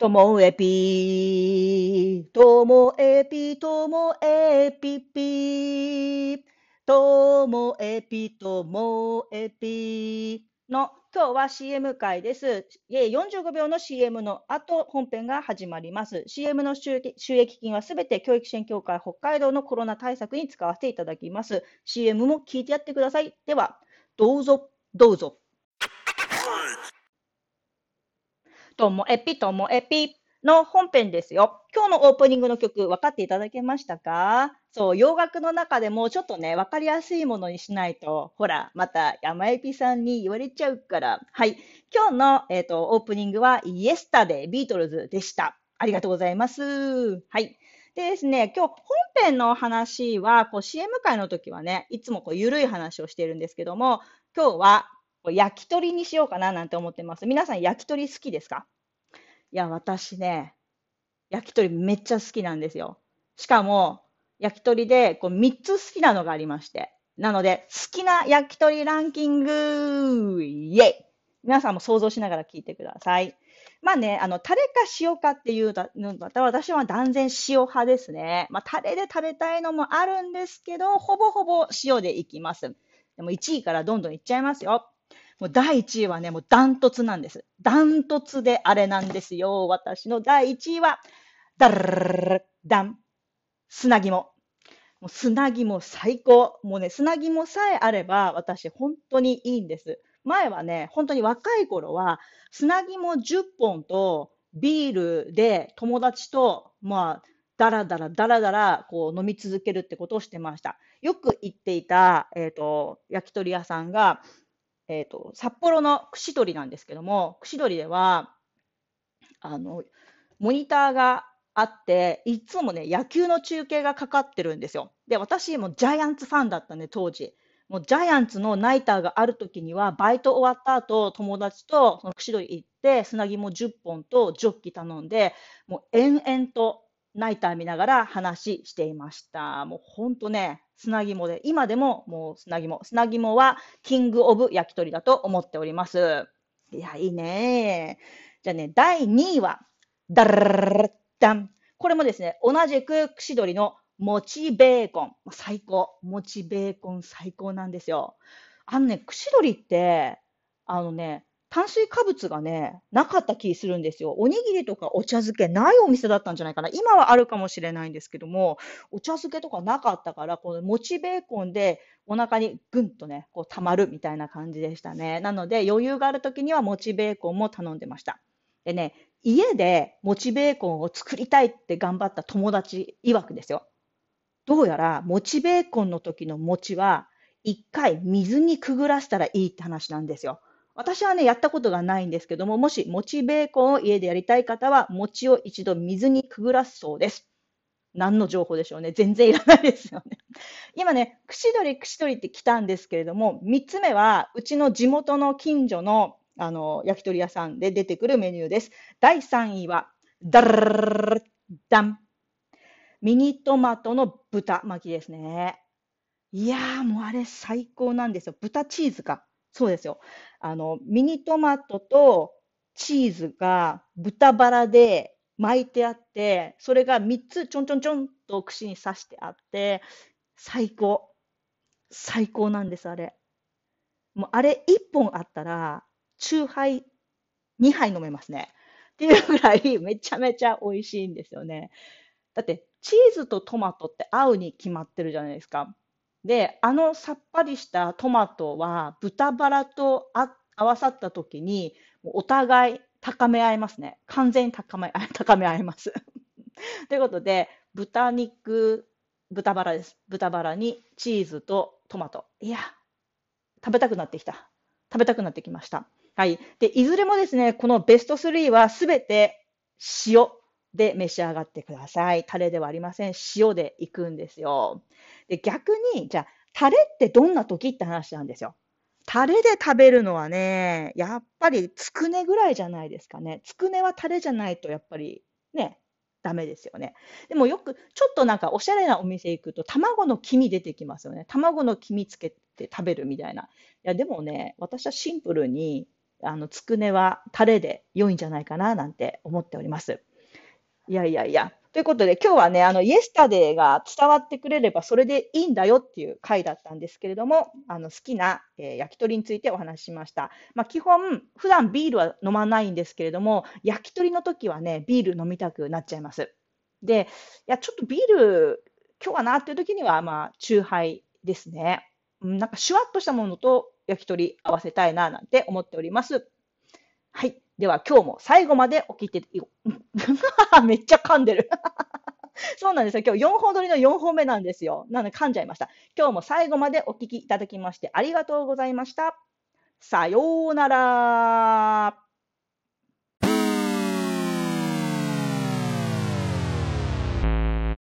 ともえぴー、ともえぴー、ともえぴぴー、ともえぴー、ともえぴーの、今日は CM 会です。45秒の CM の後、本編が始まります。CM の収益金はすべて教育支援協会北海道のコロナ対策に使わせていただきます。CM も聞いてやってください。では、どうぞ、どうぞ。ともえぴともえぴの本編ですよ。今日のオープニングの曲、分かっていただけましたか？そう、洋楽の中でもちょっとね、分かりやすいものにしないと、ほら、また山エピさんに言われちゃうから。はい。今日の、えっ、ー、と、オープニングは、イエスタデビートルズでした。ありがとうございます。はい。でですね、今日本編の話は、こう CM 会の時はね、いつもこう緩い話をしているんですけども、今日は焼き鳥にしようかななんて思ってます。皆さん焼き鳥好きですか？いや、私ね、焼き鳥めっちゃ好きなんですよ。しかも、焼き鳥でこう3つ好きなのがありまして。なので、好きな焼き鳥ランキングイェイ皆さんも想像しながら聞いてください。まあね、あの、タレか塩かっていうのだた私は断然塩派ですね。まあ、タレで食べたいのもあるんですけど、ほぼほぼ塩でいきます。でも1位からどんどんいっちゃいますよ。もう第1位はね、もうダントツなんです。ダントツであれなんですよ。私の第1位は、ダルダン。砂肝。もう砂肝最高。もうね、砂肝さえあれば私本当にいいんです。前はね、本当に若い頃は砂肝10本とビールで友達と、まあ、だらだらだらだらこう飲み続けるってことをしてました。よく行っていた、えっ、ー、と、焼き鳥屋さんが、えっ、ー、と、札幌の串取りなんですけども、串取りでは、あの、モニターがあって、いつもね、野球の中継がかかってるんですよ。で、私もジャイアンツファンだったね、当時。もうジャイアンツのナイターがある時には、バイト終わった後、友達とその串取り行って、砂肝10本とジョッキ頼んで、もう延々とナイター見ながら話していました。もうほんとね、砂肝で、今でももう砂肝。砂肝はキングオブ焼き鳥だと思っております。いや、いいね。じゃあね、第2位は、ダルダン。これもですね、同じく串取りのもちベーコン。最高。もちベーコン最高なんですよ。あのね、串取りって、あのね、炭水化物がね、なかった気するんですよ。おにぎりとかお茶漬けないお店だったんじゃないかな。今はあるかもしれないんですけども、お茶漬けとかなかったから、このもちベーコンでお腹にぐんとね、こう溜まるみたいな感じでしたね。なので余裕がある時にはもちベーコンも頼んでました。でね、家でもちベーコンを作りたいって頑張った友達曰くですよ。どうやらもちベーコンの時の餅は一回水にくぐらせたらいいって話なんですよ。私はね、やったことがないんですけども、もし餅ベーコンを家でやりたい方は、餅を一度水にくぐらすそうです。何の情報でしょうね。全然いらないですよね。今ね、串取り串取りって来たんですけれども、3つ目は、うちの地元の近所のあの焼き鳥屋さんで出てくるメニューです。第3位は、ダルダン。ミニトマトの豚巻きですね。いやー、もうあれ最高なんですよ。豚チーズか。そうですよ。あの、ミニトマトとチーズが豚バラで巻いてあって、それが3つちょんちょんちょんと串に刺してあって、最高。最高なんです、あれ。もうあれ1本あったら、チューハイ2杯飲めますね。っていうぐらいめちゃめちゃ美味しいんですよね。だって、チーズとトマトって合うに決まってるじゃないですか。で、あのさっぱりしたトマトは豚バラとあ合わさった時に、お互い高め合いますね。完全に高め高め合います。ということで、豚肉、豚バラです。豚バラにチーズとトマト。いや、食べたくなってきた。食べたくなってきました。はい。で、いずれもですね、このベスト3はすべて塩で召し上がってください。タレではありません。塩でいくんですよ。で、逆に、じゃあ、タレってどんな時って話なんですよ。タレで食べるのはね、やっぱりつくねぐらいじゃないですかね。つくねはタレじゃないとやっぱりね、ダメですよね。でもよく、ちょっとなんかおしゃれなお店行くと、卵の黄身出てきますよね。卵の黄身つけて食べるみたいな。いや、でもね、私はシンプルにあの、つくねはタレで良いんじゃないかななんて思っております。いやいやいや。ということで、今日はね、あの、イエスタデーが伝わってくれればそれでいいんだよっていう回だったんですけれども、あの、好きな、えー、焼き鳥についてお話ししました。まあ、基本、普段ビールは飲まないんですけれども、焼き鳥の時はね、ビール飲みたくなっちゃいます。で、いや、ちょっとビール、今日はなっていう時には、まあ、チューハイですね。なんかシュワッとしたものと焼き鳥合わせたいななんて思っております。では今日も最後までお聞いて、めっちゃ噛んでる そうなんですよ。今日4本撮りの4本目なんですよ。なので噛んじゃいました。今日も最後までお聞きいただきましてありがとうございました。さようなら。